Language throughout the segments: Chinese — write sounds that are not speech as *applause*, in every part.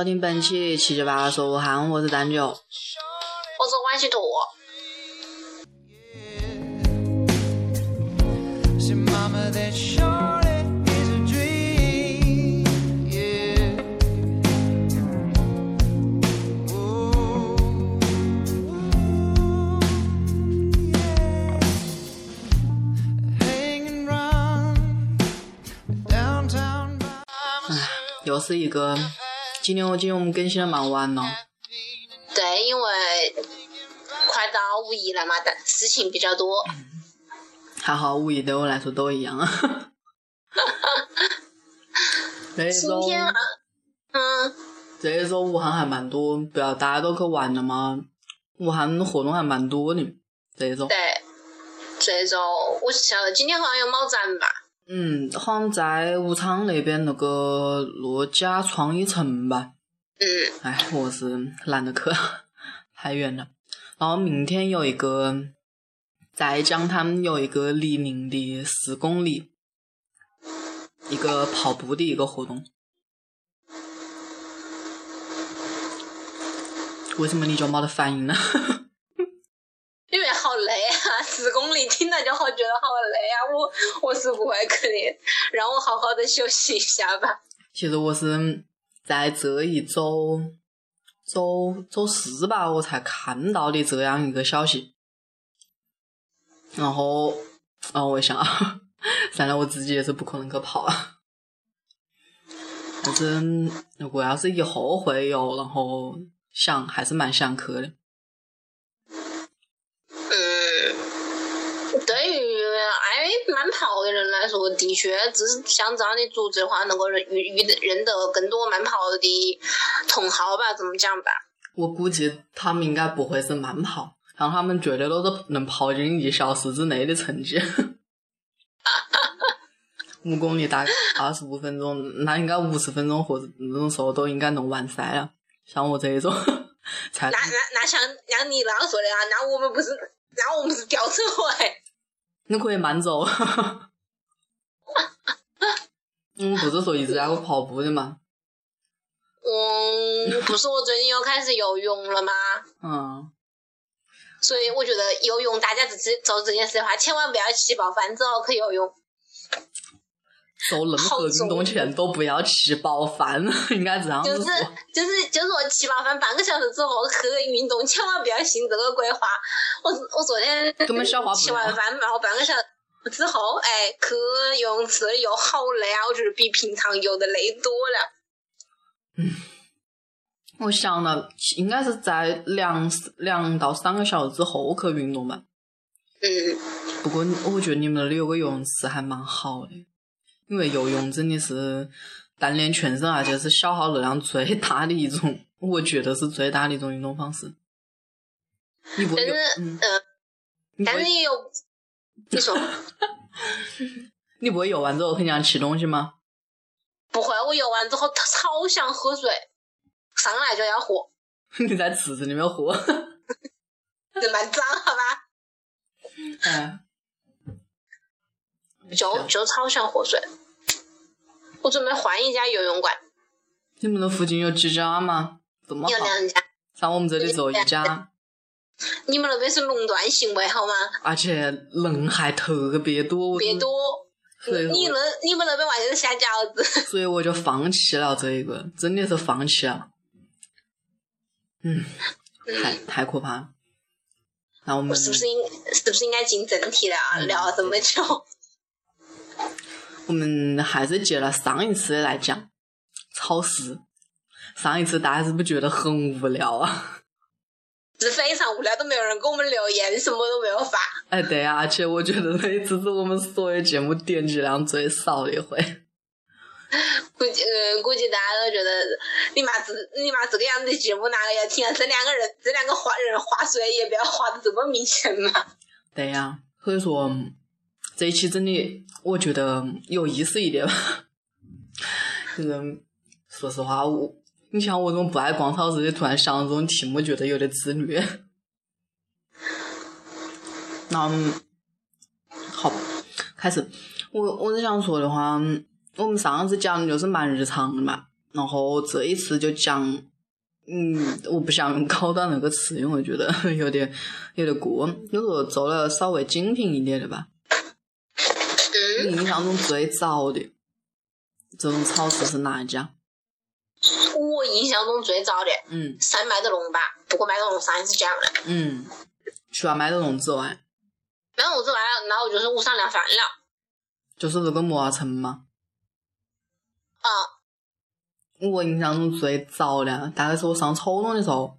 收听本期七七八八说武汉，我是丹九，我是万西坨。又是一个，今天我今天我们更新的蛮晚了。对，因为快到五一了嘛，但事情比较多。还好五一对我来说都一样啊。今天啊，嗯。这一周武汉还蛮多，不要大家都去玩了嘛。武汉活动还蛮多的，这一周。对，这一周我晓得今天好像有猫展吧。嗯，好像在武昌那边那个陆家创意城吧。嗯。哎，我是懒得去，太远了。然后明天有一个在江滩有一个黎明的四公里，一个跑步的一个活动。为什么你就没得反应呢？*laughs* 十，公里听了就好觉得好累啊，我我是不会去的，让我好好的休息一下吧。其实我是在这一周周周四吧，我才看到的这样一个消息，然后然后我想，*laughs* 算了，我自己也是不可能去跑啊。但是如果要是以后会有，然后想还是蛮想去的。慢跑的人来说，的确，只是像这样的组织的话，能够认遇遇认得更多慢跑的同好吧？怎么讲吧？我估计他们应该不会是慢跑，像他们绝对都是能跑进一小时之内的成绩。*laughs* 五公里大概二十五分钟，那应该五十分钟或者那种时候都应该能完赛了。像我这一种，*laughs* 才那那那像像你那样说的啊？那我们不是那我们是吊车尾。你可以慢走，*laughs* 嗯，不是说一直在我跑步的吗？嗯，不是我最近又开始游泳了吗？嗯，所以我觉得游泳，大家自己做这件事的话，千万不要吃饱饭之后去游泳。做任何运动前都不要吃饱饭，*laughs* 应该这样子就是就是就是说吃饱饭半个小时之后去运动，千万不要信这个鬼话。我我昨天吃完饭然后半个小时之后，哎，去游泳池游好累啊！我觉得比平常游的累多了。嗯，*sighs* 我想了，应该是在两两到三个小时之后去运动吧。嗯。不过我觉得你们那里有个游泳池还蛮好的。因为游泳真的是锻炼全身，而且是消耗热量最大的一种，我觉得是最大的一种运动方式。但是，嗯，但是也有，你说，*laughs* 你不会游完之后很想吃东西吗？不会，我游完之后超想喝水，上来就要喝。*laughs* 你在池子里面喝？*laughs* 这蛮脏，好吧？嗯。就就超想喝水，我准备换一家游泳馆。你们那附近有几家吗？这么好。有两家。像我们这里只有一家。你们那边是垄断行为好吗？而且人还特别多。别多。你那你们那边完全是下饺子。*laughs* 所以我就放弃了这一个，真的是放弃了。嗯，太太可怕。那我们是不是应是不是应该进正题了？聊了这么久。我们还是接了上一次来讲超市。上一次大家是不是觉得很无聊啊？是非常无聊，都没有人给我们留言，什么都没有发。哎，对啊，而且我觉得那一次是我们所有节目点击量最少的一回。估计，嗯，估计大家都觉得你妈这，你妈这个样子的节目哪个要听啊？这两个人，这两个话人话水也不要话的这么明显嘛。对呀，所以说。这一期真的，我觉得有意思一点吧。*laughs* 就是说实话，我你像我这种不爱逛超市的，突然想这种题目，觉得有点自虐。*laughs* 那好，开始。我我是想说的话，我们上次讲的就是蛮日常的嘛，然后这一次就讲，嗯，我不想用高端那个词，因为我觉得有点有点过，就说做了稍微精品一点的吧。你印象中最早的这种超市是哪一家？我印象中最早的，嗯，是麦德龙吧？不过麦德龙三是这样的。嗯，除了麦德龙之外，麦德龙之外，然后就是无上量饭了。就是那个摩尔城吗？啊。我印象中最早的，大概是我上初中的时候，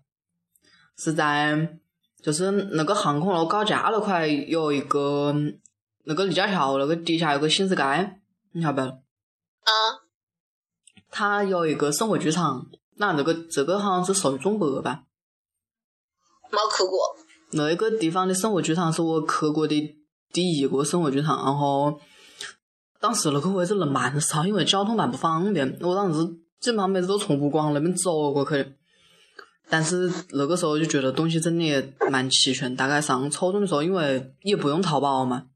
是在就是那个航空路高架那块有一个那个立交桥那个底下有个新世界，你晓不？啊。它有一个生活剧场，那这个这个好像是属于中国吧？没去过。那个地方的生活剧场是我去过的第一个生活剧场，然后当时那个位置人蛮少，因为交通蛮不方便。我当时基本上每次都从武广那边走过去的。但是那个时候就觉得东西真的蛮齐全。大概上初中的时候，因为也不用淘宝嘛，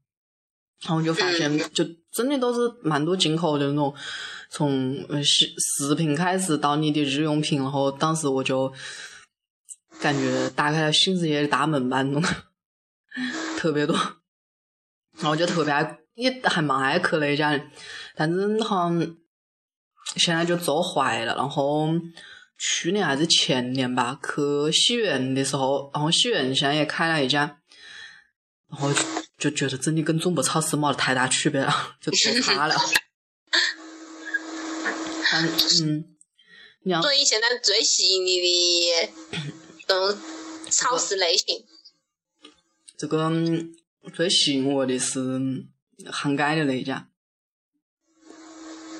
然后就发现就真的都是蛮多进口的那种。从食食品开始到你的日用品，然后当时我就感觉打开了新世界的大门吧，那种 *laughs* 特别多，然后就特别爱，也还蛮爱去那家的，但是好像现在就做坏了。然后去年还是前年吧，去西苑的时候，然后西苑现在也开了一家，然后就觉得真的跟中国超市没得太大区别了，就做差了。*laughs* 嗯，所以现在最吸引你的嗯超市类型，这个最吸引我的是汉街的那一家。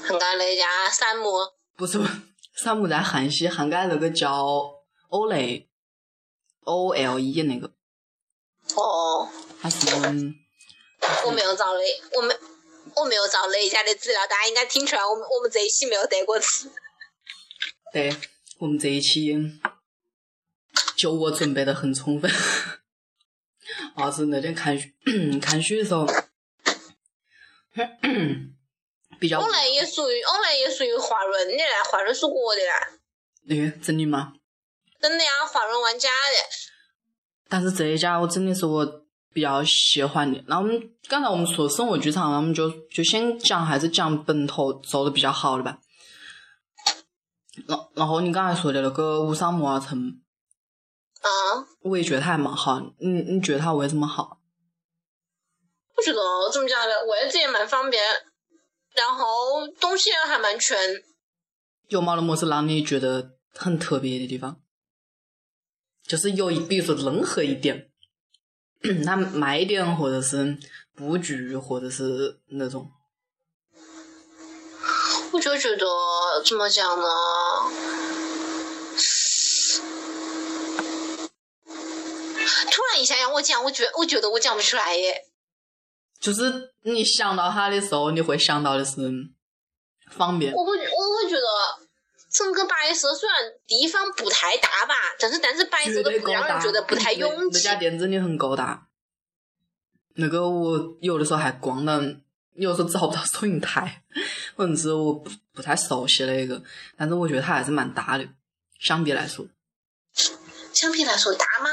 汉街那家散木？不是，散木在汉西，汉街那个叫欧蕾，O L E 那个。哦。我没有找雷，我没。我没有找那家的资料，大家应该听出来，我们我们这一期没有得过词。对，我们这一期就我准备的很充分。*laughs* 啊是那天看看书的时候，比较。我那也属于，我那也属于华润的嘞，华润是我的嘞。对，真的吗？真的呀，华润万家的。但是这一家我真的是我。比较喜欢的，那我们刚才我们说生活剧场，那我们就就先讲还是讲本土做的比较好的吧。然然后你刚才说的那个五上摩尔城，啊，我也觉得它还蛮好。你你觉得它为什么好？不觉得怎么讲呢？位置也蛮方便，然后东西也还蛮全。有冇那么是让你觉得很特别的地方？就是有一，比如说任何一点。*clears throat* 他卖点，或者是布局，或者是那种，我就觉得怎么讲呢？突然一下让我讲，我觉我觉得我讲不出来耶。就是你想到他的时候，你会想到的是方便。我不，我。整个白色虽然地方不太大吧，但是但是白色的不让人觉得不太拥 *laughs* 挤。那家店真的很高大，那个我有的时候还逛了，有时候找不到 *laughs* 收银台，可能是我不不太熟悉那个，但是我觉得它还是蛮大的，相比来说。相比来说大吗？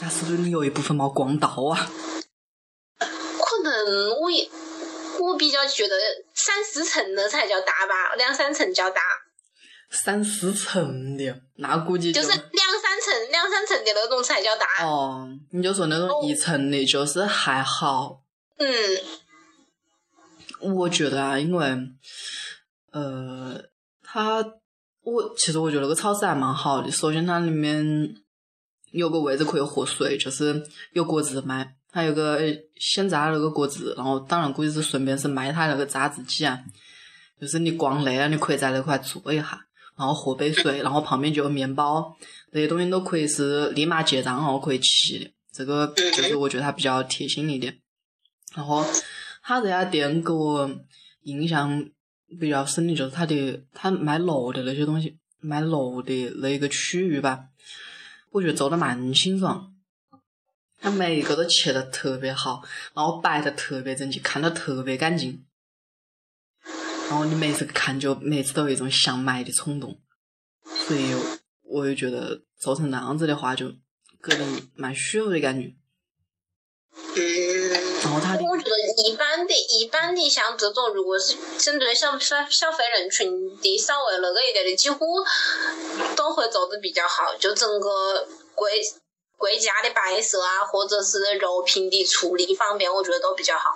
那是不是你有一部分没逛到啊？可能我也我比较觉得三四层的才叫大吧，两三层叫大。三四层的，那估计就是两三层、两三层的那种才叫大。哦，你就说那种一层的，就是还好。嗯，我觉得啊，因为，呃，它，我其实我觉得那个超市还蛮好的。首先，它里面有个位置可以喝水，就是有果汁卖，还有个现榨那个果汁。然后，当然估计是顺便是卖它那个榨汁机啊，就是你逛累了，你可以在那块坐一下。然后喝杯水，然后旁边就有面包，这些东西都可以是立马结账，然后可以吃的。这个就是我觉得它比较贴心一点。然后他这家店给我印象比较深的就是他的他卖肉的那些东西，卖肉的那一个区域吧，我觉得做的蛮清爽。他每一个都切的特别好，然后摆的特别整齐，看的特别干净。然后你每次看就每次都有一种想买的冲动，所以我就觉得做成那样子的话，就给人蛮舒服的感觉。嗯，然后他的，我觉得一般的、一般的像这种，如果是针对消消消费人群的稍微那个一点的，几乎都会做的比较好。就整个柜柜架的摆设啊，或者是肉品的处理方面，我觉得都比较好。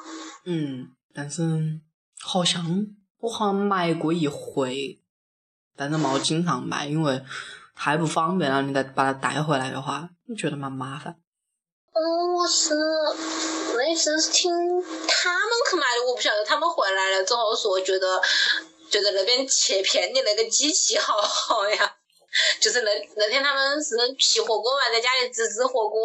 嗯，但是好像我好像买过一回，但是没经常买，因为太不方便了。你再把它带回来的话，你觉得蛮麻烦。嗯我是那次是听他们去买的，我不晓得他们回来了之后说觉得觉得那边切片的那个机器好好呀，*laughs* 就是那那天他们是皮火锅嘛，在家里自制火锅，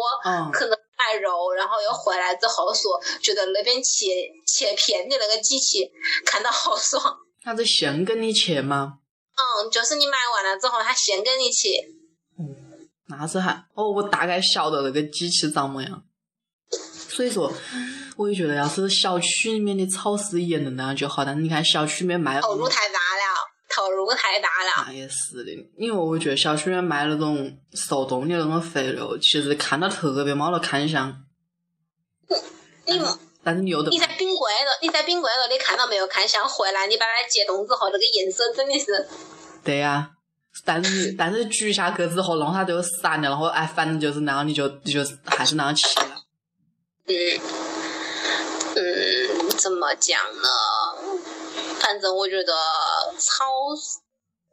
可能买肉，然后又回来之后说觉得那边切切片的那个机器看到好爽。他是现给你切吗？嗯，就是你买完了之后，他现给你切。那是还哦，我大概晓得那个机器长么样。所以说，我就觉得要是小区里面的超市也能那样就好。但是你看小区里面卖投入太大了，投入太大了。那也是的，因为我觉得小区里面卖那种速冻的那种肥肉，其实看到特别没得看相。你但是你又你在冰柜了，你在冰柜了，你看到没有看相？回来你把它解冻之后，那个颜色真的是。对呀。但是 *laughs* 但是煮下去之后，弄它就散了，然后哎，反正就是那样，你就你就还是那样吃了。嗯嗯，怎么讲呢？反正我觉得超，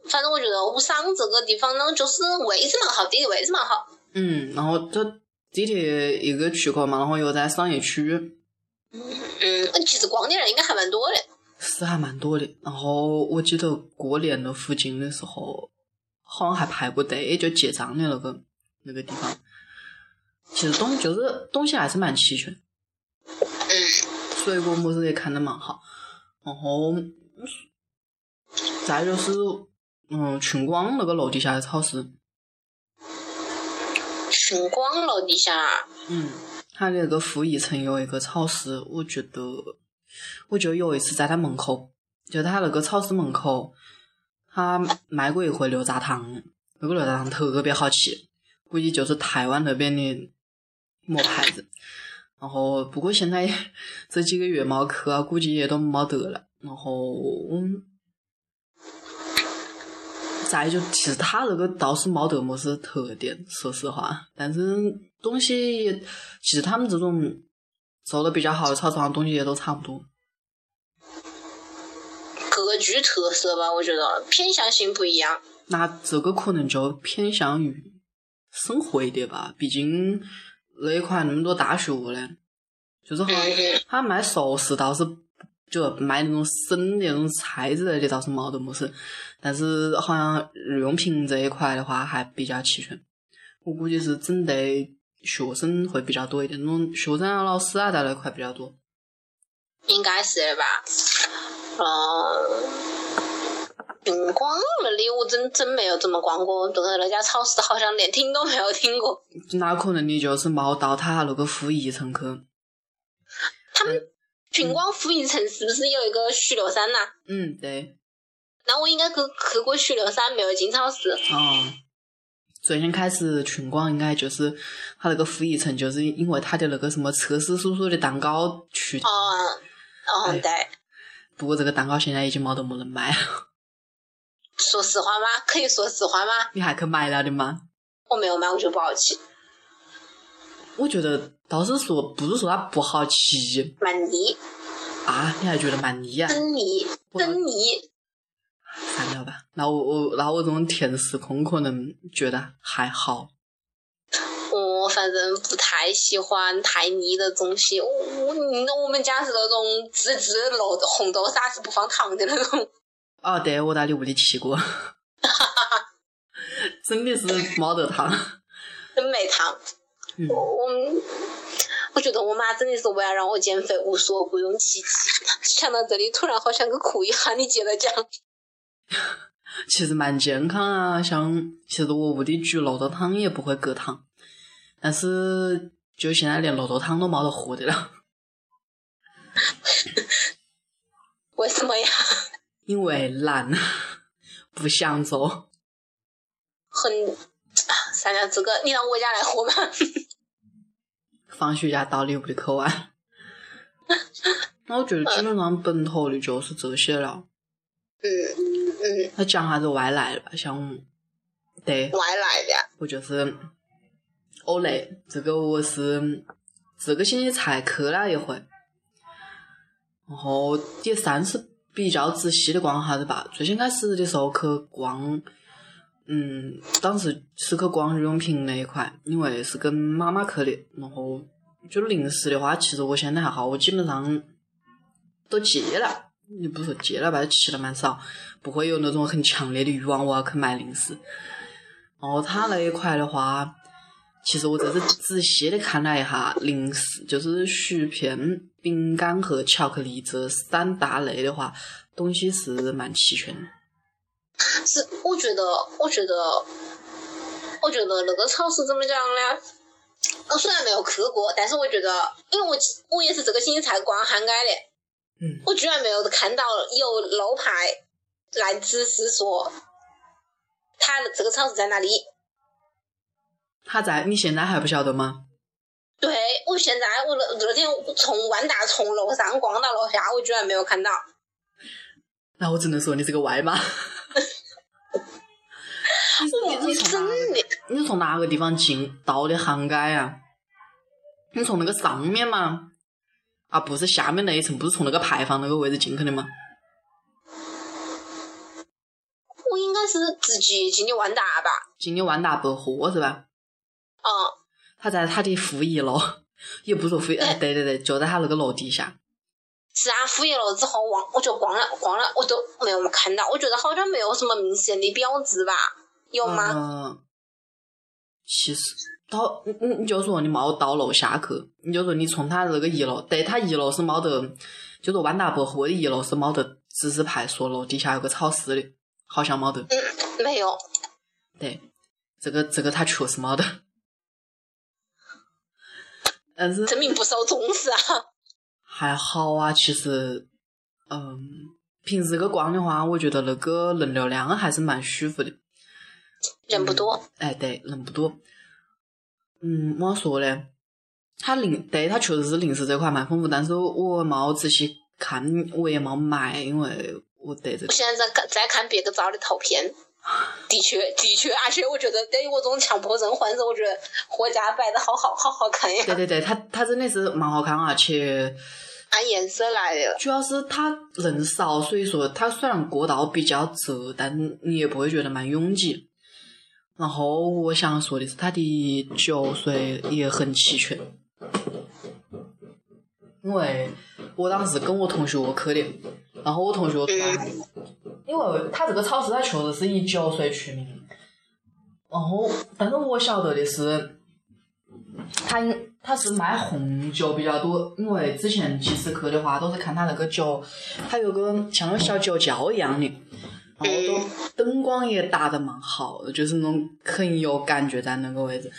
反正我觉得武商这个地方呢，就是位置蛮好，地理位置蛮好。嗯，然后它地铁一个出口嘛，然后又在商业区。嗯，其实逛的人应该还蛮多的。是还蛮多的，然后我记得过年的附近的时候。好像还排过队，就结账的那个那个地方。其实东就是东西还是蛮齐全，嗯水果么子也看得蛮好。然后再就是嗯，群光那个楼底下的超市。群光楼底下。嗯，它的那个负一层有一个超市，我觉得，我就有一次在它门口，就它那个超市门口。它卖过一回牛轧糖，那个牛轧糖特别好吃，估计就是台湾那边的么牌子。然后不过现在这几个月没去啊，估计也都没得了。然后嗯再就其实他那个倒是没得么子特点，说实话。但是东西其实他们这种做的比较好的超市上东西也都差不多。各具特色吧，我觉得偏向性不一样。那这个可能就偏向于生活一点吧，毕竟那一块那么多大学呢，就是好像他卖熟食倒是就卖那种生的那种菜之类的倒是没得么事，但是好像日用品这一块的话还比较齐全。我估计是针对学生会比较多一点，那种学生啊、老师啊在那块比较多。应该是的吧。嗯，云光那里我真真没有怎么逛过，对那家超市好像连听都没有听过。那可能你就是没到他那个负一层去。他们群光负一层是不是有一个许留山呐？嗯，对。那我应该去去过许留山，没有进超市。哦。最先开始群光应该就是他那个负一层，就是因为他的那个什么测试叔叔的蛋糕去。哦，哦，对。不过这个蛋糕现在已经没得么人卖了。说实话吗？可以说实话吗？你还去买了的吗？我没有买，我觉得不好吃。我觉得倒是说，不是说它不好吃。蛮腻。啊？你还觉得蛮腻啊？真腻，真腻。算了吧，那我我那我这种甜食控可能觉得还好。我反正不太喜欢太腻的东西。我我我们家是那种自制豆红豆沙是不放糖的那种。哦，对，我在你屋里吃过。*laughs* 真的是没得糖。*laughs* 真没糖。我我我觉得我妈真的是为了让我减肥无所不用其极。想到这里，突然好想去哭一下。你接着讲。*laughs* 其实蛮健康啊，像其实我屋里煮绿豆汤也不会隔糖。但是，就现在连绿豆汤都没得喝的了。为什么呀？因为懒，不想做。很，三家这个，你让我家来喝吗？放学家到你屋里去玩。那我觉得 *laughs* 基本上本土的就是这些了。嗯嗯。那讲下子外来的吧，像，对。外来的。我就是，欧蕾，这个我是这个星期才去了一回，然后也算是比较仔细的逛下子吧。最先开始的时候去逛。嗯，当时是去逛日用品那一块，因为是跟妈妈去的。然后就零食的话，其实我现在还好，我基本上都戒了。你不说戒了吧，吃的蛮少，不会有那种很强烈的欲望我要去买零食。然后他那一块的话，其实我这是仔细的看了一下，零食就是薯片、饼干和巧克力这三大类的话，东西是蛮齐全的。是，我觉得，我觉得，我觉得那个超市怎么讲呢？我虽然没有去过，但是我觉得，因为我我也是这个星期才逛汉街的，嗯，我居然没有看到有路牌来指示说，他这个超市在哪里？他在？你现在还不晓得吗？对，我现在我那那天从万达从楼上逛到楼下，我居然没有看到。那我只能说你是个外码。*laughs* 你你从哪你从哪个地方进到的杭街啊？你从那个上面吗？啊，不是下面那一层，不是从那个牌坊那个位置进去的吗？我应该是直接进的万达吧？进的万达百货是吧？嗯。他在他的负一楼，*laughs* 也不说负，哎，对对对，就在他那个楼底下。是啊，负一楼之后，往我就逛了逛了，我都没有看到，我觉得好像没有什么明显的标志吧。有吗？嗯，其实到你你你就说你没到楼下去，你就说你从他那个一楼，对他一楼是没得，就是万达百货的一楼是没得指示牌说楼底下有个超市的，好像没得。嗯，没有。对，这个这个他确实没得。但是证明不受重视啊。*laughs* 还好啊，其实，嗯，平时去逛的话，我觉得那个人流量还是蛮舒服的。人不多，哎，对，人不多。嗯，么说呢？他零，对他确实是零食这块蛮丰富，但是我冇仔细看，我也没买，因为我对这个。我现在在看，在看别个照的图片，*laughs* 的确，的确，而且我觉得对于我这种强迫症患者，我觉得货架摆的好好，好好看呀。对对对，他他真的是蛮好看，而且按颜色来的。主要是它人少，所以说它虽然过道比较窄，但你也不会觉得蛮拥挤。然后我想说的是，它的酒水也很齐全，因为我当时跟我同学去的，然后我同学说，因为他这个超市它确实是以酒水出名，然后但是我晓得的是，他他是卖红酒比较多，因为之前其实去的话都是看他那个酒，它有个像个小酒窖一样的。然后都灯光也打得蛮好的，就是那种很有感觉在那个位置。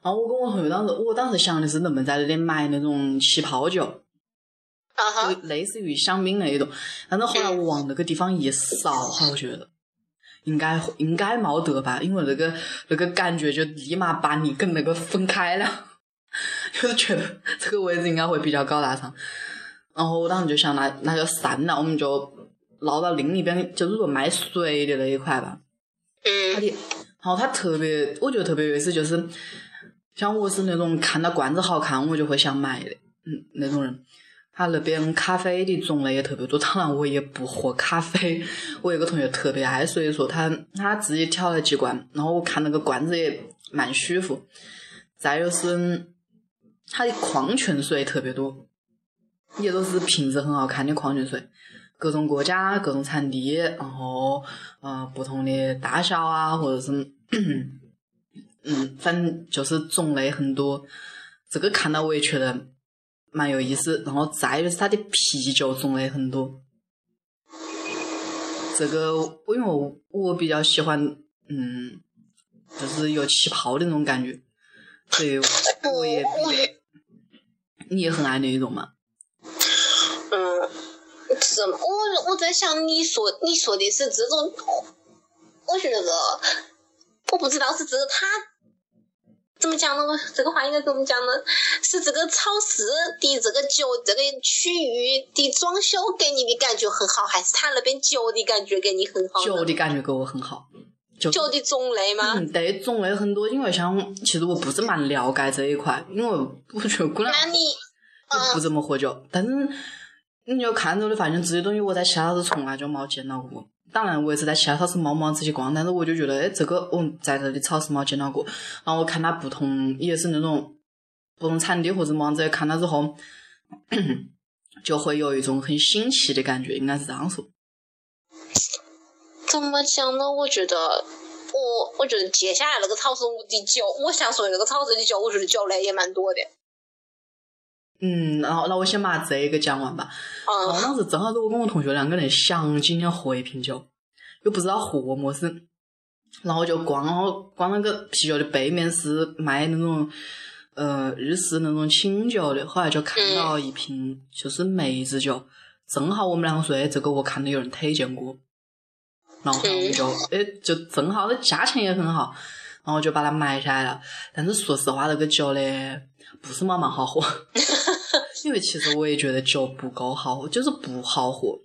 然后我跟我同学当时，我当时想的是能不能在那里买那种气泡酒，就类似于香槟那一种。但是后来我往那个地方一扫，哈我觉得应该应该没得吧，因为那个那个感觉就立马把你跟那个分开了，*laughs* 就是觉得这个位置应该会比较高大上。然后我当时就想，那那就散了，我们就。绕到另一边，就是说卖水的那一块吧。嗯。它的，然后他特别，我觉得特别有意思，就是像我是那种看到罐子好看，我就会想买的，嗯，那种人。他那边咖啡的种类也特别多，当然我也不喝咖啡。*laughs* 我有个同学特别爱，所以说他他自己挑了几罐，然后我看那个罐子也蛮舒服。再就是它的矿泉水特别多，也都是瓶子很好看的矿泉水。各种国家、各种产地，然后，嗯，不同的大小啊，或者是，嗯，反正就是种类很多。这个看到我也觉得蛮有意思。然后再就是它的啤酒种类很多。这个我因为我比较喜欢，嗯，就是有气泡的那种感觉，所以我也。*laughs* 你也很爱那一种嘛？嗯。什么？我我在想，你说你说的是这种，我觉得我不知道是这个他怎么讲呢？这个话应该怎么讲呢？是这个超市的这个酒这个区域的装修给你的感觉很好，还是他那边酒的感觉给你很好？酒的感觉给我很好。酒的种类吗？嗯，对，种类很多。因为像其实我不是蛮了解这一块，因为我觉得姑娘 *laughs* 不怎么喝酒，但是。你就看着的发现这些东西我在其他超市从来就没见到过。当然，我也是在其他超市猫猫仔细逛，但是我就觉得，哎，这个我在这里超市没见到过。然后我看它不同，也是那种不同产地或者么子，看了之后，*coughs* 就会有一种很新奇的感觉，应该是这样说。怎么讲呢？我觉得，我我觉得接下来那个超市的酒，我想说那个超市的酒，我觉得酒类也蛮多的。嗯，然后那我先把这个讲完吧。然后当时正好是我跟我同学两个人想今天喝一瓶酒，又不知道喝么事，然后就逛，然后光那个啤酒的背面是卖那种呃日式那种清酒的，后来就看到一瓶就是梅子酒，正好我们两个说，哎，这个我看到有人推荐过，然后我们就哎就正好这价钱也很好，然后就把它买下来了。但是说实话，这个酒嘞。不是妈妈好喝，*laughs* 因为其实我也觉得酒不够好，就是不好喝。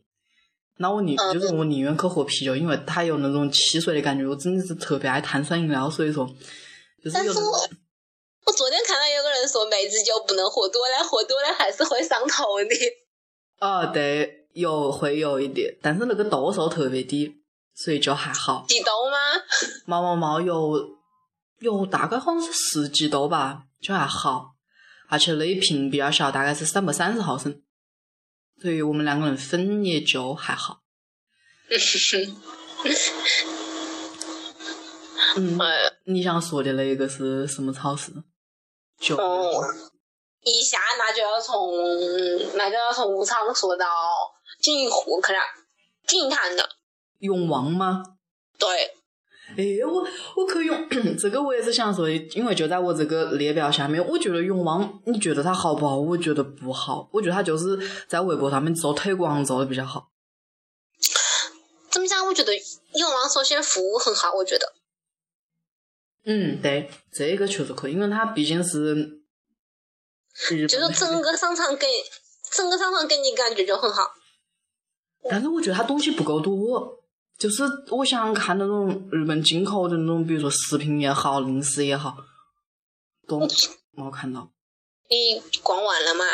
那我宁就是我宁愿去喝啤酒，因为它有那种汽水的感觉。我真的是特别爱碳酸饮料，所以说就是有。我昨天看到有个人说梅子酒不能喝多了，喝多了还是会上头的。啊，对，有会有一点，但是那个度数特别低，所以就还好。几度吗？毛毛毛有有大概好像是十几度吧，就还好。而且那一瓶比较小，大概是三百三十毫升，所以我们两个人分也就还好。*laughs* 嗯，你想说的那个是什么超市？就一下那就要从那就要从武昌说到锦银湖去了，锦银潭的。永旺吗？对。哎，我我可以用这个，我也是想说的，因为就在我这个列表下面，我觉得永旺，你觉得它好不好？我觉得不好，我觉得它就是在微博上面做推广做的比较好。怎么讲？我觉得永旺首先服务很好，我觉得。嗯，对，这个确实可以，因为它毕竟是，就是整个商场给整个商场给你感觉就很好。但是我觉得它东西不够多。就是我想看那种日本进口的那种，比如说食品也好，零食也好，都没看到。你逛完了吗？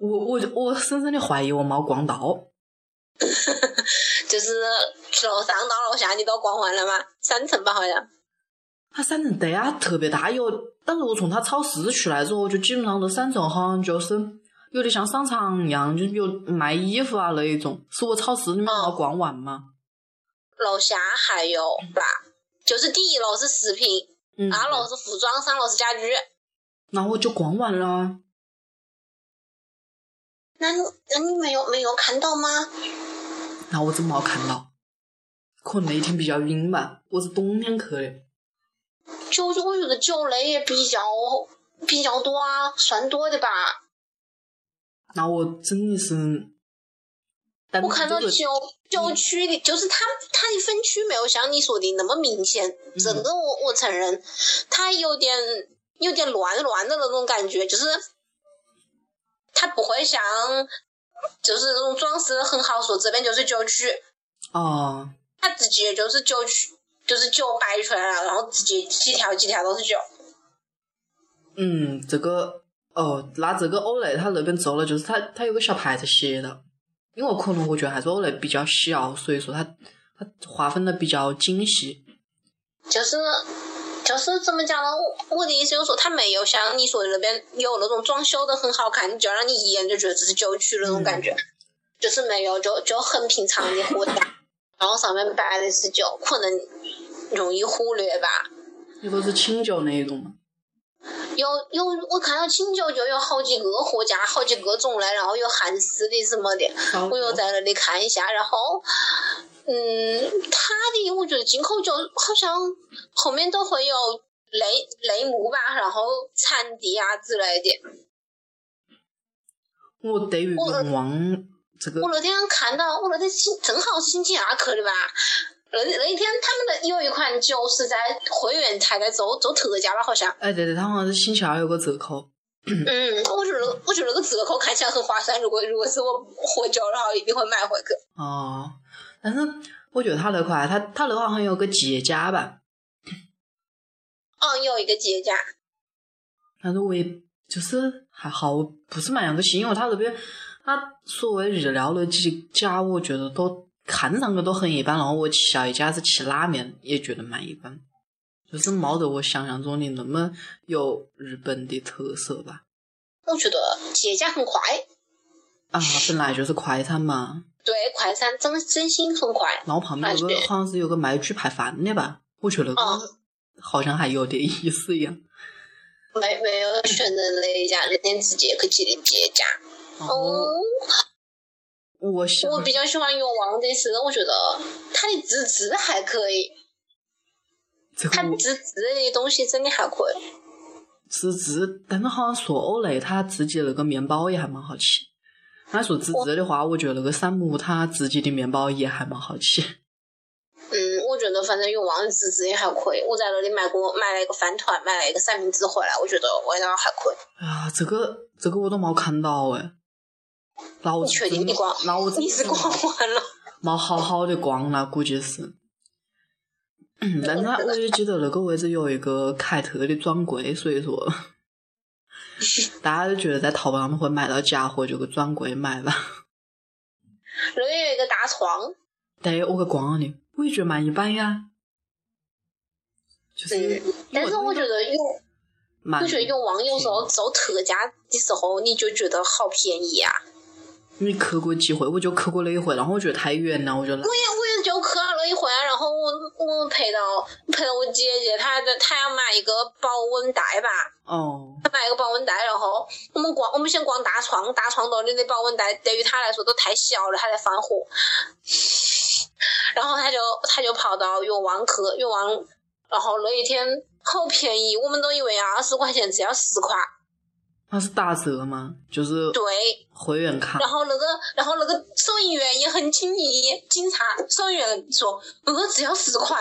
我我我深深的怀疑我没逛到。*laughs* 就是楼上到楼下你都逛完了吗？三层吧，好像。它三层对啊，特别大有，但是我从它超市出来之后，就基本上都三层好像就是有点像商场一样，就有卖衣服啊那一种。是我超市里面没逛完吗？楼下还有吧，就是第一楼是食品，二楼是服装，三楼是家居。那我就逛完了。那那你没有没有看到吗？那我怎么没看到？可能那天比较晕吧，我是冬天去的。酒，我觉得酒类也比较比较多啊，算多的吧。那我真的是。我看到九九区的，就是它它的分区没有像你说的那么明显。整个我我承认，它有点有点乱乱的那种感觉，就是它不会像就是那种装饰很好，说这边就是九区。哦。它直接就是九区，就是九摆出来了，然后直接几条几条都是九。嗯，这个哦，那这个欧莱他那边做了，就是他他有个小牌子写的。因为可能我觉得还是我那比较小，所以说它它划分的比较精细。就是就是怎么讲呢？我我的意思就是说，它没有像你说的那边有那种装修的很好看，就让你一眼就觉得这是旧区那种感觉。就是没有，就就很平常的货架，然后上面摆的是酒，可能容易忽略吧。你说是清酒那一种吗？有有，我看到清酒就有好几个货架，好几个种类，然后有韩式的什么的，我又在那里看一下，然后，嗯，他的我觉得进口酒好像后面都会有类类目吧，然后产地啊之类的。我对于永旺这个我那天看到，我那天星正好是星期二去的吧。那那一天他们的有一款酒是在会员才在做做特价吧？好像。哎，对对，他好像是星期二有个折扣。嗯，我觉得我觉得那个折扣看起来很划算。如果如果是我喝酒，然后一定会买回去。哦，但是我觉得他那块，他他那块好像有个节假吧？嗯，有一个节假。但是我也就是还好，不是蛮样个心，因为他那边他所谓日料的几家，我觉得都看上去都很一般。然后我下一家子吃拉面，也觉得蛮一般。就是没得我想象中的那么有日本的特色吧。我觉得节假很快。啊，本来就是快餐嘛。对，快餐真真心很快。然后旁边有个好像是有个卖猪排饭的吧？我觉得那个好像还有点意思一样。没没有选择那一家，那天直接去记的节假。哦。我我比较喜欢永旺的是，我觉得它的自制还可以。他自制的东西真的还可以。自制，但是好像说欧蕾他自己那个面包也还蛮好吃。他说自制的话，我觉得那个山姆他自己的面包也还蛮好吃。嗯，我觉得反正永旺自制也还可以。我在那里买过买了一个饭团，买了一个三明治回来，我觉得味道还可以。啊，这个这个我都没看到哎。你确定你逛？你是逛完了？没好好的逛了，估计是。但是我也记得那个位置有一个凯特的专柜，所以说 *laughs* 大家都觉得在淘宝上面会买到假货，就去专柜买吧。那里有一个大床。对，我去逛了的，我也觉得蛮一般呀。就是，但是我觉得有，我觉得有网友时候做特价的时候，你就觉得好便宜啊。你去过几回？我就去过了一回，然后我觉得太远了，我觉得。我也我也就去了一回，然后我我陪到陪到我姐姐，她在她要买一个保温袋吧。哦。她买一个保温袋，然后我们逛我们先逛大创，大创那里的保温袋对于她来说都太小了，她在放火。然后她就她就跑到永旺去，永旺，然后那一天好便宜，我们都以为二十块钱只要十块。它是打折吗？就是对会员卡。然后那个，然后那个收银员也很警惕，警察收银员说那个只要十块。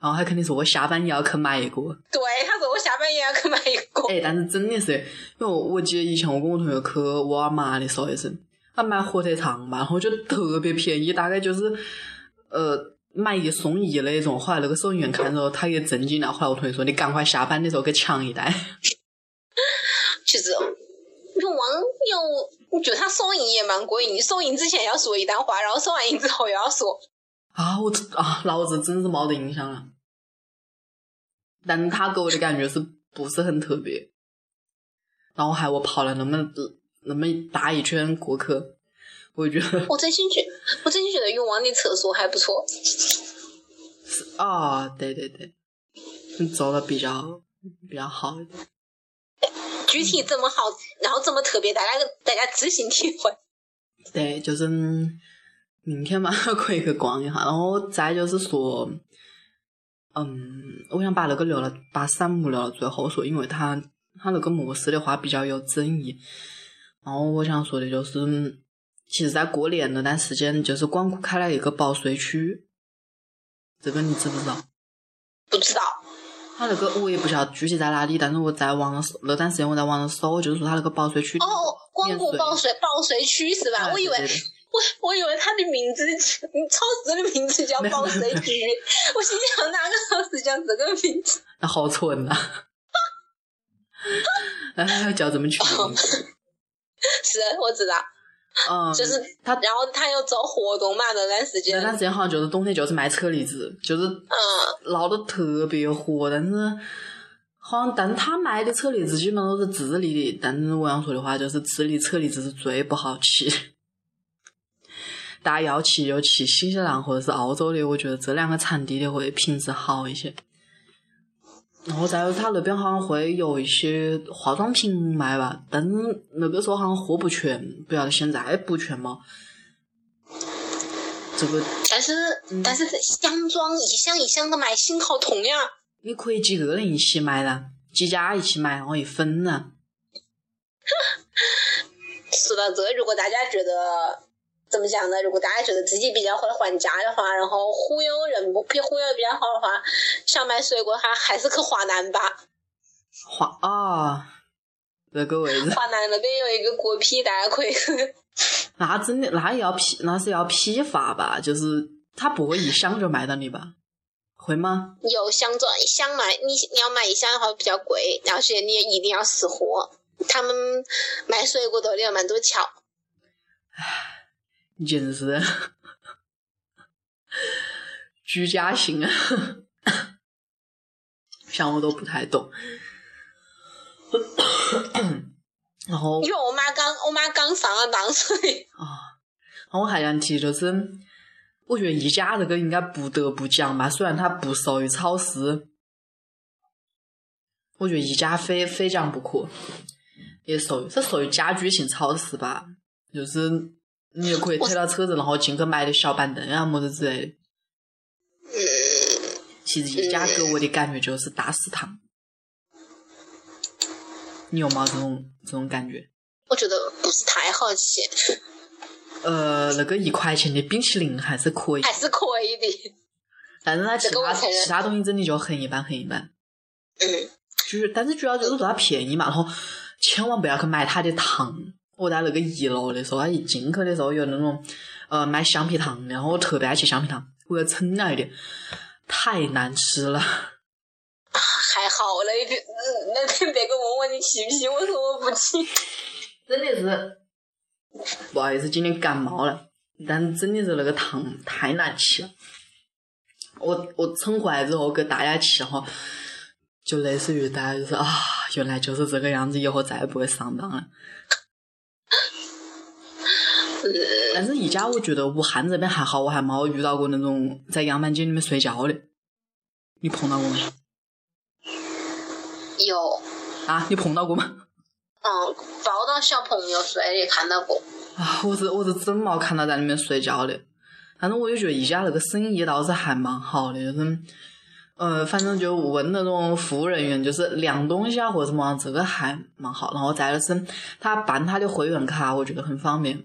然后他肯定说我下班也要去买一个。对，他说我下班也要去买一个。哎，但是真的是，因为我记得以前我跟我同学去沃尔玛的时候也是，他买火腿肠嘛，然后就特别便宜，大概就是呃买一送一那种。后来那个收银员看着他也震惊了，后来我同学说你赶快下班的时候去抢一袋。其实，永旺有，就他收银也蛮过瘾。你收银之前要说一段话，然后收完银之后又要说。啊，我啊，老子真是没得印象了。但他给我的感觉是不是很特别？然后还我跑了那么那么大一圈过去，我觉得。我真心觉，我真心觉得永旺的厕所还不错。*laughs* 是啊，对对对，做的比较比较好一点。具体怎么好，然后怎么特别，大家大家自行体会。对，就是明天嘛，*laughs* 可以去逛一下。然后再就是说，嗯，我想把那个留了，把散幕留到最后说，因为它它那个模式的话比较有争议。然后我想说的就是，其实，在过年那段时间，就是光谷开了一个保税区，这个你知不知道？不知道。他那个我也不晓得具体在哪里，但是我在网上搜那段时间我在网上搜，就是说他那个保税区哦，光谷保税保税区是吧？我以为我我以为他的名字超市的名字叫保税区，*laughs* 我心想哪个超市叫这个名字？那好蠢呐！哎，叫这么取名？*laughs* 是，我知道。嗯，就是他，然后他又做活动嘛，那段时间。那段时间好像就是冬天，就是卖车厘子，就是嗯，闹得特别火。但是好像，但他卖的车厘子基本上都是智利的。但是我想说的话，就是智利车厘子是最不好吃。大家要去就去新西兰或者是澳洲的，我觉得这两个产地的会品质好一些。然后再有，他那边好像会有一些化妆品卖吧，但那个时候好像货不全，不晓得现在不全吗？这个。但是但是箱装一箱一箱的买，心好痛呀！你可以几个人一起买的，几家一起买，然后一分呢。说到这，如果大家觉得怎么讲呢？如果大家觉得自己比较会还价的话，然后忽悠人不比忽悠比较好的话，想买水果，还还是去华南吧。华啊，那个位 *laughs* 置。华南那边有一个果批，大家可以。那真的，那要批，那是要批发吧？就是他不会一箱就卖到你吧？会吗？有箱装，箱买你你要买一箱的话比较贵，而且你也一定要识货。他们卖水果的有蛮多巧。唉，你简直是居家型啊！像我都不太懂。然后，因为我妈刚我妈刚上了当，所以啊。然后我还想提，就是我觉得宜家这个应该不得不讲吧，虽然它不属于超市，我觉得宜家非非讲不可。也属于是属于家居型超市吧，就是你也可以推到车子，然后进去买点小板凳啊么子之类的。其实一家给我的感觉就是大食堂。你有吗？这种这种感觉？我觉得不是太好吃。呃，那个一块钱的冰淇淋还是可以，还是可以的。但是它其他其他东西真的就很一般，很一般。嗯。就是，但是主要就是说它便宜嘛，然后。千万不要去买它的糖。我在那个一楼的时候，他一进去的时候有那种呃卖橡皮糖，然后我特别爱吃橡皮糖，我要称了一点，太难吃了。还好那天那天别个问我你气不气，我说我不气。真的是不好意思，今天感冒了，但真的是那个糖太难吃了。我我称回来之后给大家吃哈。就类似于大家就是啊，原来就是这个样子，以后再也不会上当了。但是宜家我觉得武汉这边还好，我还没有遇到过那种在样板间里面睡觉的。你碰到过吗？有。啊，你碰到过吗？嗯，抱到小朋友睡的看到过。啊，我是我是真没看到在里面睡觉的。反正我就觉得宜家那个生意倒是还蛮好的，就是。呃，反正就问那种服务人员，就是量东西啊或者什么，这个还蛮好。然后再就是他办他的会员卡，我觉得很方便。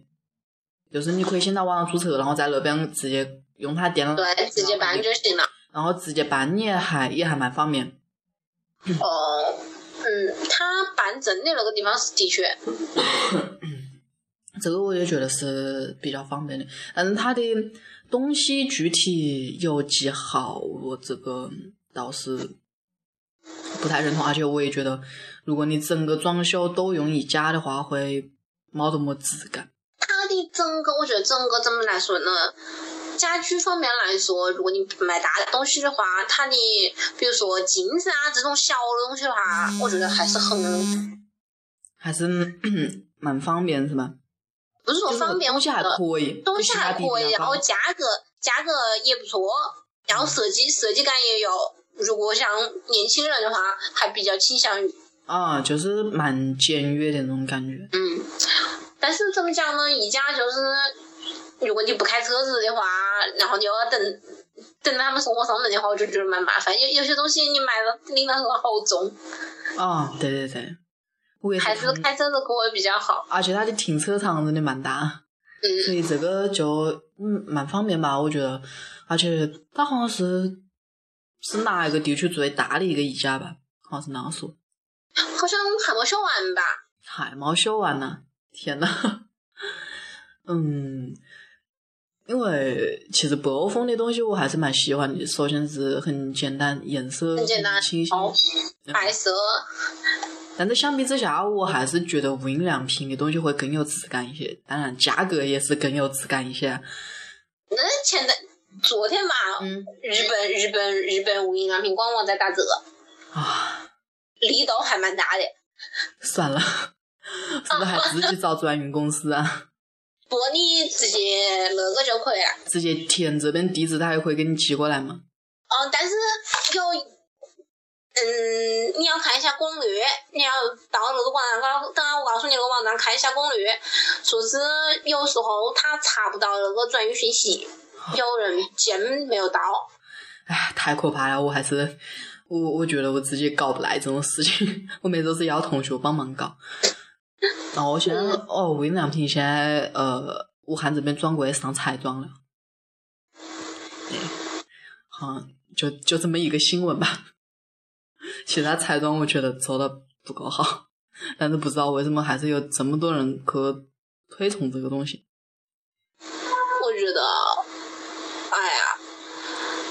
就是你可以先到网上注册，然后在那边直接用他电脑，对，直接办就行了。然后直接办也还也还蛮方便。哦，嗯，他办证的那个地方是的确，*coughs* 这个我也觉得是比较方便的，但是他的。东西具体有几好，我这个倒是不太认同，而且我也觉得，如果你整个装修都用一家的话，会没得么质感。它的整个，我觉得整个怎么来说呢？家居方面来说，如果你买大的东西的话，它的比如说镜子啊这种小的东西的话，我觉得还是很，还是蛮方便，是吧？不是说方便，东西还可以，东西还可以，然后价格价格也不错，然后设计设计感也有。如果像年轻人的话，还比较倾向于啊，就是蛮简约的那种感觉。嗯，但是怎么讲呢？一家就是，如果你不开车子的话，然后你要等等他们送货上门的话，我就觉得蛮麻烦。有有些东西你买了拎到手好重。哦，对对对。还是开车子可会比较好，而且它的停车场真的蛮大，嗯，所以这个就嗯蛮方便吧，我觉得。而且它好像是是哪一个地区最大的一个宜家吧，好像是那样说。好像还没修完吧？还没修完呢，天呐。嗯，因为其实北欧风的东西我还是蛮喜欢的，首先是很简单，颜色很简单，清新，白色。但是相比之下，我还是觉得无印良品的东西会更有质感一些，当然价格也是更有质感一些。那前在昨天吧，嗯，日本日本日本无印良品官网在打折啊，力度还蛮大的。算了，*laughs* 是不是还自己找转运公司啊？不，你直接那个就可以了。直接填这边地址，他还会给你寄过来吗？哦，但是有。嗯，你要看一下攻略，你要到那个网站，刚等下我告诉你那个网站看一下攻略，说是有时候他查不到那个转运信息，有人件没有到。哎，太可怕了！我还是我，我觉得我自己搞不来这种事情，*laughs* 我每周是要同学帮忙搞。然后我现在哦，无印良品现在呃，武汉这边转过来上彩妆了。对，好，就就这么一个新闻吧。*laughs* 其他彩妆我觉得做的不够好，*laughs* 但是不知道为什么还是有这么多人去推崇这个东西。我觉得，哎呀，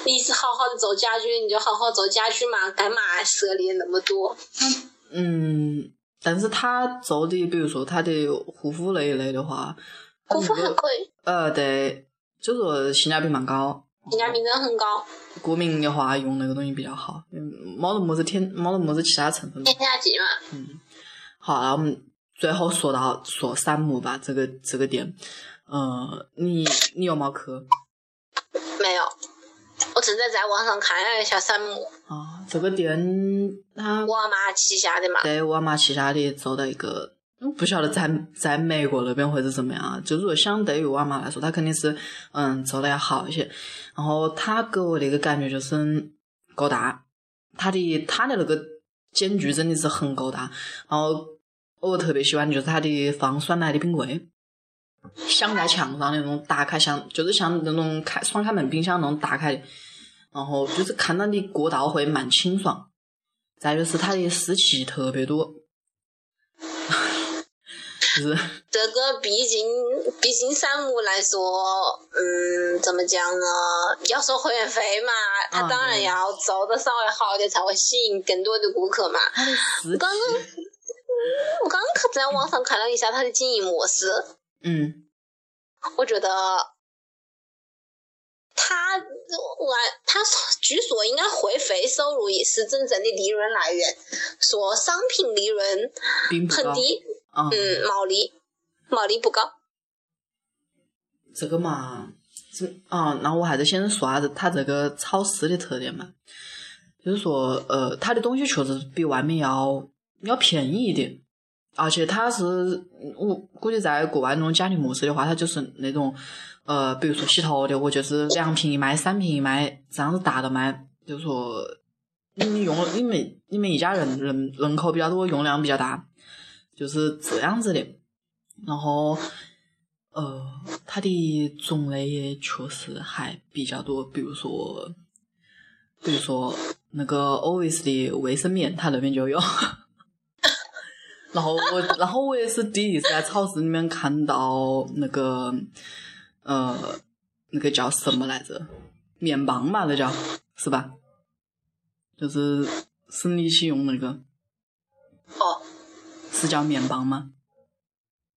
你是好好的做家居，你就好好做家居嘛，干嘛涉猎那么多？嗯，但是他做的，比如说他的护肤那一类的话，护肤很贵。呃，对，就说性价比蛮高。性价比真的很高。过敏的话，用那个东西比较好，没得么子添，没得么子其他成分。添加剂嘛。嗯。好，那我们最后说到说散木吧，这个这个店，呃，你你有没去？没有。我正在在网上看了一下山姆。啊，这个店它。沃尔玛旗下的嘛。对，沃尔玛旗下的做的一个。不晓得在在美国那边会是怎么样啊？就如果相对于沃尔玛来说，它肯定是嗯做的要好一些。然后它给我的一个感觉就是够大，它的它的那个间距真的是很够大。然后我特别喜欢就是它的放酸奶的冰柜，镶在墙上那种打开像就是像那种开双开门冰箱那种打开的。然后就是看到你过道会蛮清爽。再就是它的湿气特别多。*laughs* 是这个毕竟，毕竟散木来说，嗯，怎么讲呢？要收会员费嘛，他当然要做的稍微好一点，才会吸引更多的顾客嘛。刚刚我刚刚在网上看了一下他的经营模式，嗯，我觉得他我他据说应该会费收入也是真正的利润来源，说商品利润很低。嗯，毛利毛利不高。这个嘛，这啊，那我还是先说下子它这个超市的特点嘛。就是说，呃，它的东西确实比外面要要便宜一点，而且它是我估计在国外那种家庭模式的话，它就是那种呃，比如说洗头的，我就是两瓶一卖，三瓶一卖，这样子大的卖。就是说，你用你们你们一家人人人口比较多，用量比较大。就是这样子的，然后，呃，它的种类也确实还比较多，比如说，比如说那个 Always 的卫生棉，它那边就有。然后我，然后我也是第一次在超市里面看到那个，呃，那个叫什么来着？面棒嘛，那叫是吧？就是生理期用那个。哦。是叫面棒吗？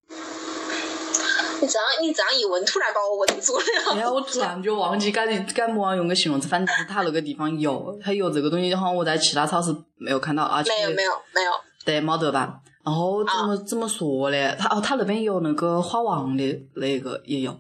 你这样你这样一问，突然把我问住了。哎呀，我突然就忘记该该么样用个形容词，反正是他那个地方有，它有这个东西，好像我在其他超市没有看到，而且没有没有没有，对，没得吧？然后怎么怎么说呢？他哦，他那边有那个花王的那个也有。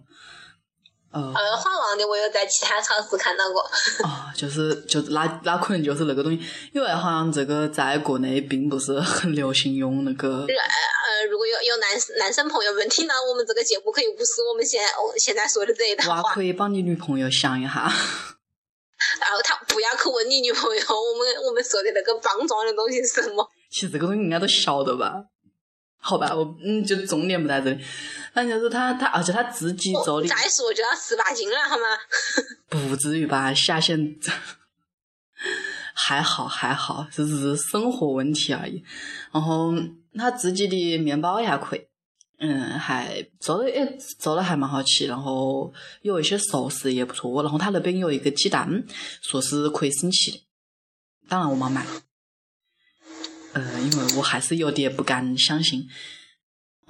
呃，花王的我有在其他超市看到过。哦，就是就是那那可能就是那个东西，因为好像这个在国内并不是很流行用那个。呃，如果有有男男生朋友们听到我们这个节目，可以无视我们现现在说的这一段话。可以帮你女朋友想一下。然后他不要去问你女朋友，*laughs* 我们我们说的那个棒状的东西是什么？其实这个东西应该都晓得吧？好吧，我嗯，就重点不在这里。反正就是他，他而且他自己做的。再说就要十八斤了，好吗？*laughs* 不至于吧，下线还好还好，只是生活问题而已。然后他自己的面包也还可以，嗯，还做的也做的还蛮好吃。然后有一些熟食也不错。然后他那边有一个鸡蛋，说是可以生吃的，当然我没买，呃，因为我还是有点不敢相信。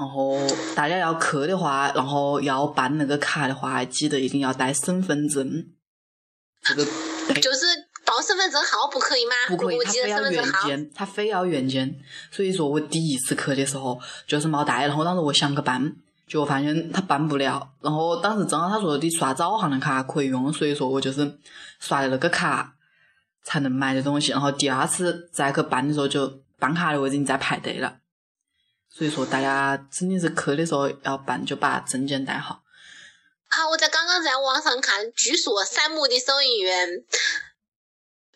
然后大家要去的话，然后要办那个卡的话，记得一定要带身份证。这个 *laughs* 就是报身份证号不可以吗？不可以，他非要原件，他非要原件。所以说我第一次去的时候就是没带，然后当时我想去办，结果发现他办不了。然后当时正好他说你刷招行的卡可以用，所以说我就是刷的那个卡才能买的东西。然后第二次再去办的时候，就办卡的位置已经在排队了。所以说，大家真的是去的时候要办，就把证件带好。好，我在刚刚在网上看，据说三木的收银员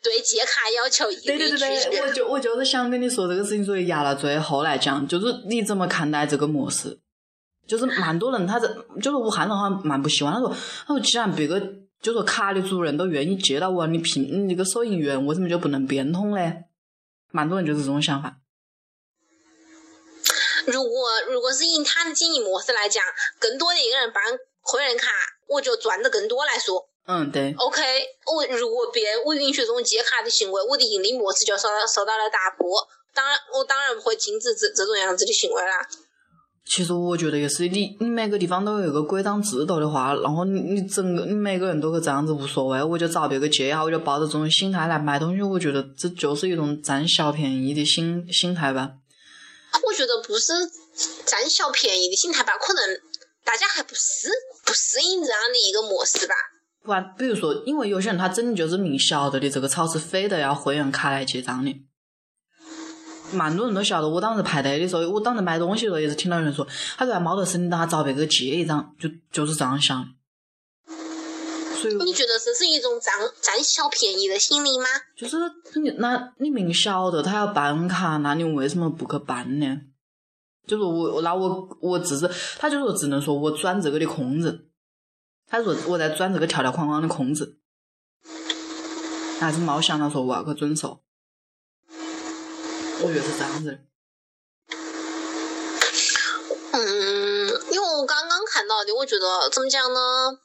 对借卡要求一对对对对，我就我就是想跟你说这个事情，所以压到最后来讲，就是你怎么看待这个模式？就是蛮多人，他在就是武汉人好像蛮不喜欢。他说，他说既然别个就说卡的主人都愿意借到我，你凭你那个收银员为什么就不能变通嘞？蛮多人就是这种想法。如果如果是以他的经营模式来讲，更多的一个人办会员卡，我就赚的更多来说。嗯，对。OK，我如果别人我允许这种借卡的行为，我的盈利模式就受到受到了打破。当然，我当然不会禁止这这种样子的行为啦。其实我觉得也是，你你每个地方都有一个规章制度的话，然后你你整个你每个人都是这样子无所谓，我就找别个借一下，我就抱着这种心态来买东西，我觉得这就是一种占小便宜的心心态吧。我觉得不是占小便宜的心态吧，可能大家还不适不适应这样的一个模式吧。不，比如说，因为有些人他真的就是明晓得的，这个超市非得要会员卡来结账的。蛮多人都晓得，我当时排队的时候，我当时买东西的时候也是听到有人说，他说没得事，你等下找别个借一张，就就是这样想。所以你觉得这是一种占占小便宜的心理吗？就是你那，你明晓得他要办卡，那你为什么不去办呢？就是我，那我我只是，他就说只能说我钻这个的空子，他说我在钻这个条条框框的空子，还是没想到说我要去遵守。我觉得是这样子的。嗯，因为我刚刚看到的，我觉得怎么讲呢？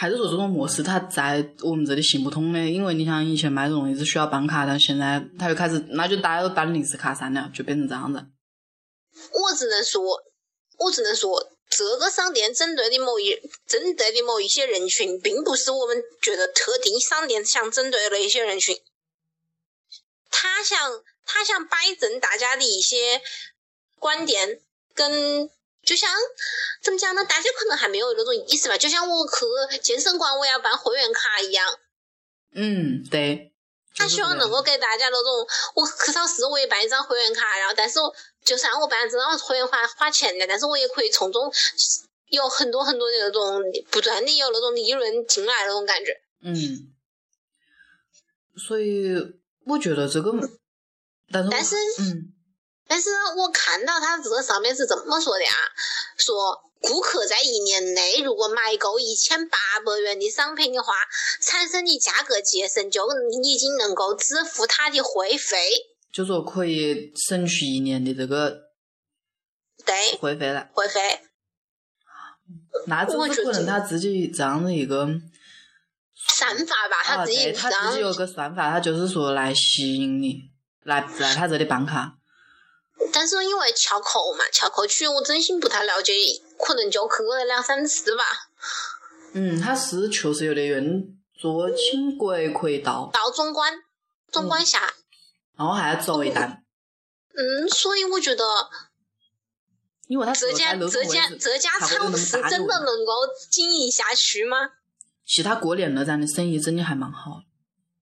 还是说这种模式它在我们这里行不通的？因为你像以前买东西是需要办卡，但现在它又开始，那就大家都办临时卡算了，就变成这样子。我只能说，我只能说，这个商店针对的某一针对的某一些人群，并不是我们觉得特定商店想针对的一些人群。他想，他想摆正大家的一些观点，跟就像怎么讲呢？大家可能还没有那种意识吧。就像我去健身馆，我要办会员卡一样。嗯，对。他希望能够给大家那种，我去超市我也办一张会员卡，然后但是我就算我办这张会员花花钱的，但是我也可以从中有很多很多的那种不断的有那种利润进来那种感觉。嗯。所以。我觉得这个，但是，但是，嗯，但是我看到他这个上面是这么说的啊，说顾客在一年内如果买够一千八百元的商品的话，产生的价格节省就已经能够支付他的会费，就说可以省去一年的这个对会费了，会费。那怎么可能他自己这样的一个？算法吧，他自己他自己有个算法，他就是说来吸引你来来他这里办卡。但是因为翘口嘛，翘口区我真心不太了解，可能就去了两三次吧。嗯，它是确实有点远，坐轻轨可以到。到总管，总管下。然后还要走一段。嗯，所以我觉得，因为它这家这家这家超市真的能够经营下去吗？其他过年那站的生意真的还蛮好，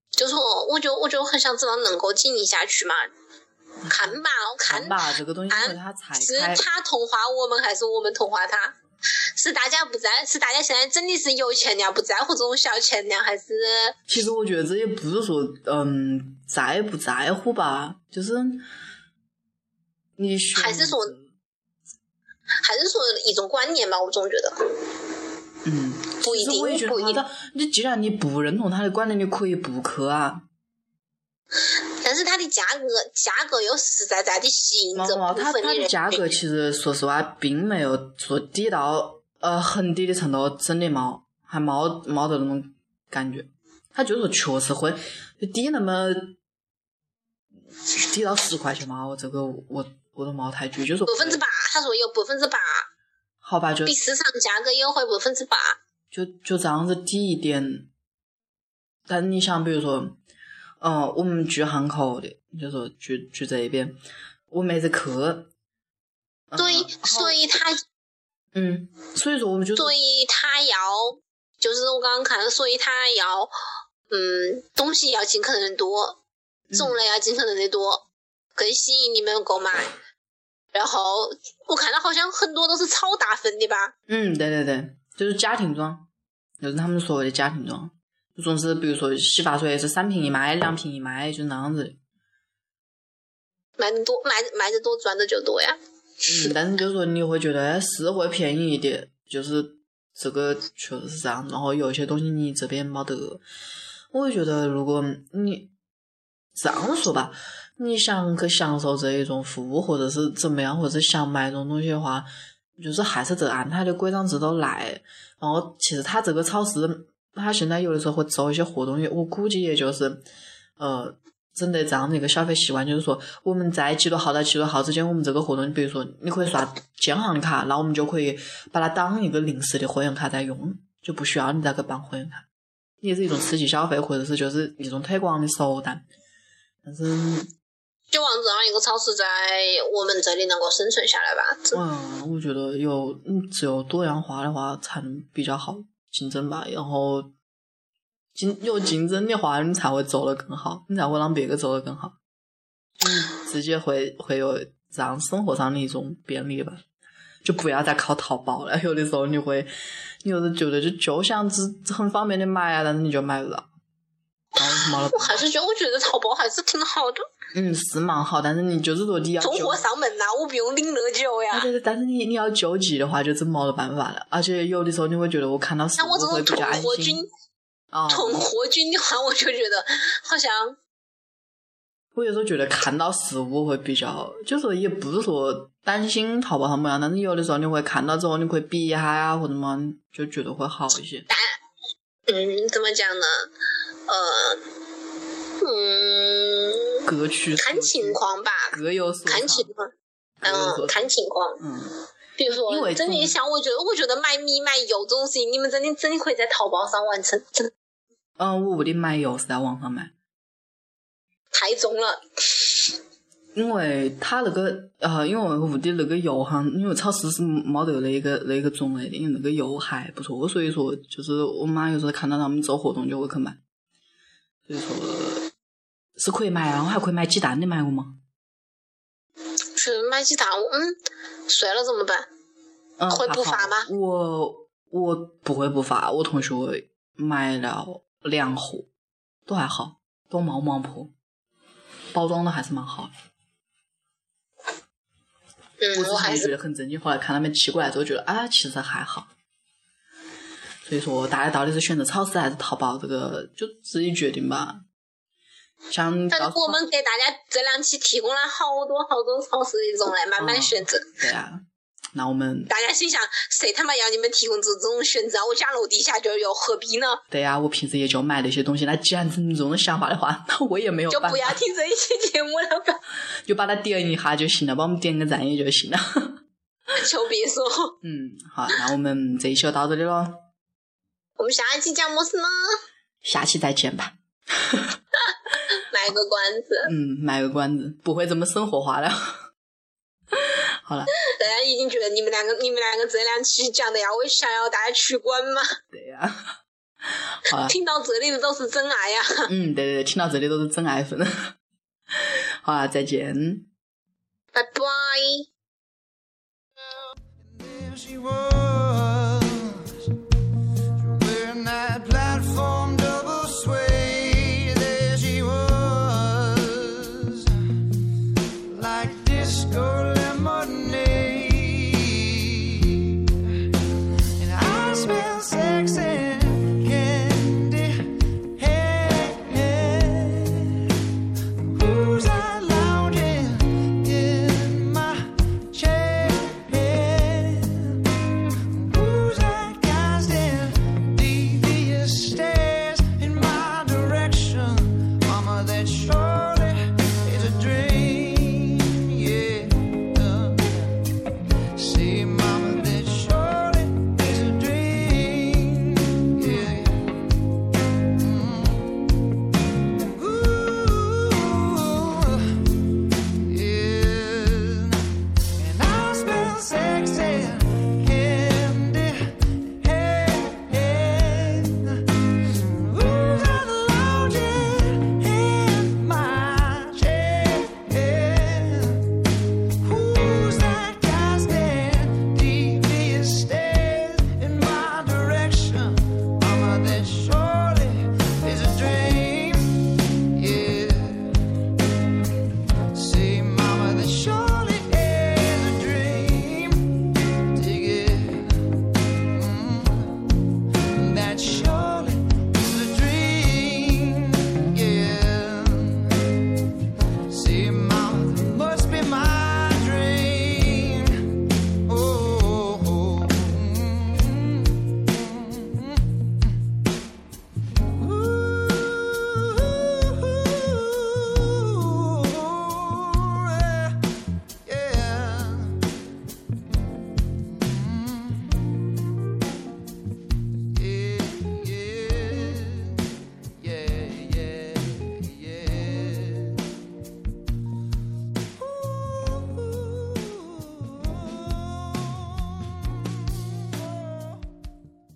就是我，我就我就很想知道能够经营下去嘛，看吧，看吧，这个东西是他才是他同化我们还是我们同化他？是大家不在，是大家现在真的是有钱了不在乎这种小钱了，还是？其实我觉得这也不是说嗯在不在乎吧，就是你还是说还是说一种观念吧，我总觉得，嗯。不一定，不一定。你既然你不认同他的观点，你可以不去啊。但是它的价格，价格又实实在在的吸引着部分的人。它的价格其实说实话，并没有说低到呃很低的程度，真的冇，还冇冇得那种感觉。他就说确实会低那么低到十块钱嘛，我这个我我都冇太具，就说百分之八，他说有百分之八，好吧，就比市场价格优惠百分之八。就就这样子低一点，但你想，比如说，嗯，我们住汉口的，就说住住这边，我没得去。对，所以他，嗯，所以说我们就，所以他要，就是我刚刚看的，所以他要，嗯，东西要尽可能的多，种类要尽可能的多，更吸引你们购买。然后我看到好像很多都是超大份的吧？嗯，对对对。就是家庭装，就是他们所谓的家庭装，就总是比如说洗发水是三瓶一卖，两瓶一卖，就那样子的。卖的多，卖卖的多赚的就多呀。嗯，但是就是说你会觉得是会便宜一点，就是这个确实是这样。然后有一些东西你这边没得，我会觉得如果你这样说吧，你想去享受这一种服务，或者是怎么样，或者想买这种东西的话，就是还是得按它的规章制度来。然后其实它这个超市，它现在有的时候会做一些活动，我估计也就是，呃。整得这样的一个消费习惯，就是说我们在几多号到几多号之间，我们这个活动，比如说你可以刷建行卡，那我们就可以把它当一个临时的会员卡在用，就不需要你再去办会员卡，也是一种刺激消费，或者是就是一种推广的手段。但是，就望这样一个超市在我们这里能够生存下来吧。嗯，我觉得有嗯只有多样化的话才能比较好竞争吧，然后。竞有竞争的话，你才会做得更好，你才会让别个做得更好，嗯，自己会会有这样生活上的一种便利吧，就不要再靠淘宝了。有的时候你会，你有时觉得就就想只很方便的买啊，但是你就买不到。我还是觉得，我觉得淘宝还是挺好的。嗯，是蛮好，但是你就是说你要送货上门呐，我不用领那久呀。但是你你要救急的话，就真没得办法了。而且有的时候你会觉得，我看到食物会比较安心。囤货君的话，我就觉得好像，我有时候觉得看到实物会比较，就是也不是说担心淘宝上么样，但是有的时候你会看到之后，你可以比一下呀，或者么，就觉得会好一些。但，嗯，怎么讲呢？呃，嗯，各取看情况吧，各有所看情况，嗯，看情况，嗯。比如说，真的像我觉得，我觉得买米买油这种事情，你们真的真的可以在淘宝上完成，真的。嗯，我屋里买油是在网上买，太重了。因为他那个呃，因为我屋里那个油哈，因为超市是没得那个那个种类的，因为那个油还不错，所以说就是我妈有时候看到他们做活动就会去买，所以说是可以买啊，我还可以买鸡蛋，你买过吗？是买鸡蛋，嗯，碎了怎么办？嗯，会补发吗？我我不会补发，我同学买了。两盒都还好，都毛毛破，包装的还是蛮好的。嗯，我之前觉得很震惊，后来看他们寄过来之后，觉得啊，其实还好。所以说，大家到底是选择超市还是淘宝，这个就自己决定吧。像我们给大家这两期提供了好多好多超市的种类，慢慢选择。对啊。那我们大家心想，谁他妈要你们提供这种选择？我家楼底下就有，何必呢？对啊，我平时也就买那些东西。那既然是你这种想法的话，那我也没有就不要听这一期节目了吧？就把它点一下就行了，帮我们点个赞也就行了。*laughs* 求别说。嗯，好，那我们这一期就到这里喽。我们下一期讲么事呢？下期再见吧。*laughs* 卖个关子。嗯，买个关子，不会这么生活化了。好了，*laughs* 大家已经觉得你们两个、你们两个这两期讲的呀我想要大家取关吗？*laughs* 对呀，好了，听到这里的都是真爱呀。嗯，对对对，听到这里都是真爱粉。好了，再见，拜拜。